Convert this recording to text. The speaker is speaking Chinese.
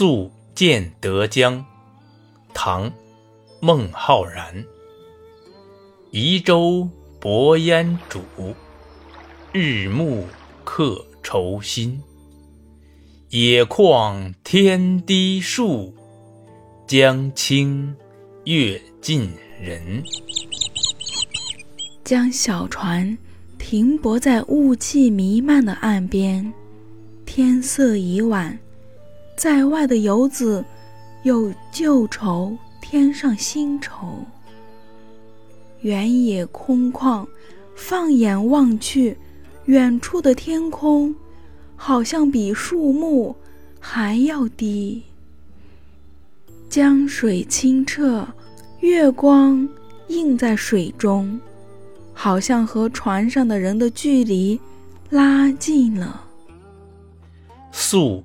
宿建德江，唐·孟浩然。移舟泊烟渚，日暮客愁新。野旷天低树，江清月近人。将小船停泊在雾气弥漫的岸边，天色已晚。在外的游子有旧愁，添上新愁。原野空旷，放眼望去，远处的天空好像比树木还要低。江水清澈，月光映在水中，好像和船上的人的距离拉近了。宿。